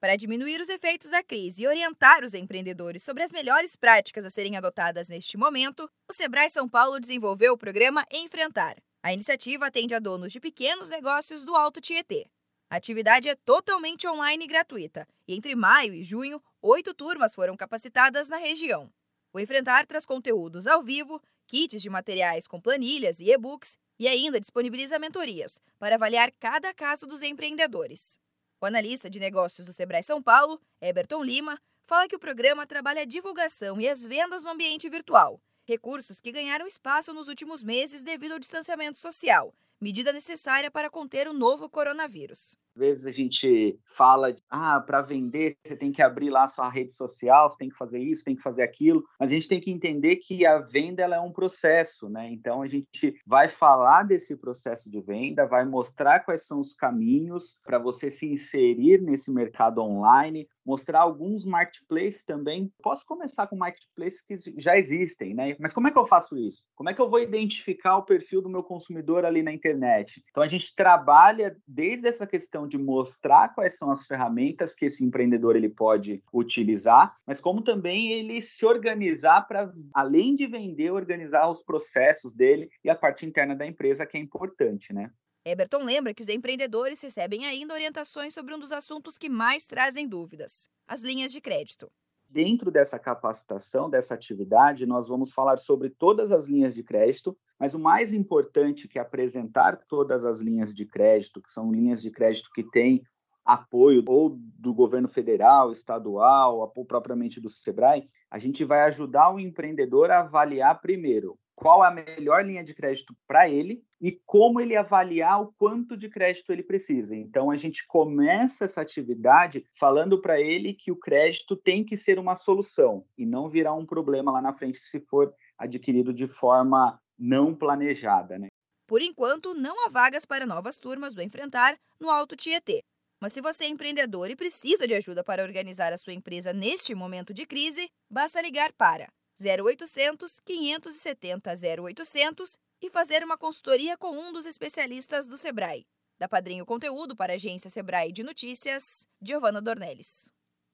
Para diminuir os efeitos da crise e orientar os empreendedores sobre as melhores práticas a serem adotadas neste momento, o Sebrae São Paulo desenvolveu o programa Enfrentar. A iniciativa atende a donos de pequenos negócios do Alto Tietê. A atividade é totalmente online e gratuita, e entre maio e junho, oito turmas foram capacitadas na região. O Enfrentar traz conteúdos ao vivo, kits de materiais com planilhas e e-books e ainda disponibiliza mentorias para avaliar cada caso dos empreendedores. O analista de negócios do Sebrae São Paulo, Eberton Lima, fala que o programa trabalha a divulgação e as vendas no ambiente virtual, recursos que ganharam espaço nos últimos meses devido ao distanciamento social medida necessária para conter o novo coronavírus. Às vezes a gente fala, de, ah, para vender você tem que abrir lá sua rede social, você tem que fazer isso, tem que fazer aquilo, mas a gente tem que entender que a venda ela é um processo, né? Então a gente vai falar desse processo de venda, vai mostrar quais são os caminhos para você se inserir nesse mercado online, mostrar alguns marketplaces também. Posso começar com marketplaces que já existem, né? Mas como é que eu faço isso? Como é que eu vou identificar o perfil do meu consumidor ali na internet? Então a gente trabalha desde essa questão de mostrar quais são as ferramentas que esse empreendedor ele pode utilizar, mas como também ele se organizar para além de vender, organizar os processos dele e a parte interna da empresa que é importante, né? Eberton lembra que os empreendedores recebem ainda orientações sobre um dos assuntos que mais trazem dúvidas: as linhas de crédito. Dentro dessa capacitação, dessa atividade, nós vamos falar sobre todas as linhas de crédito, mas o mais importante que é apresentar todas as linhas de crédito, que são linhas de crédito que têm apoio ou do governo federal, estadual, ou propriamente do Sebrae, a gente vai ajudar o empreendedor a avaliar primeiro qual a melhor linha de crédito para ele e como ele avaliar o quanto de crédito ele precisa. Então a gente começa essa atividade falando para ele que o crédito tem que ser uma solução e não virar um problema lá na frente se for adquirido de forma não planejada, né? Por enquanto, não há vagas para novas turmas do Enfrentar no Alto Tietê. Mas se você é empreendedor e precisa de ajuda para organizar a sua empresa neste momento de crise, basta ligar para 0800 570 0800 e fazer uma consultoria com um dos especialistas do Sebrae. Da Padrinho Conteúdo para a agência Sebrae de Notícias, Giovana Dornelles.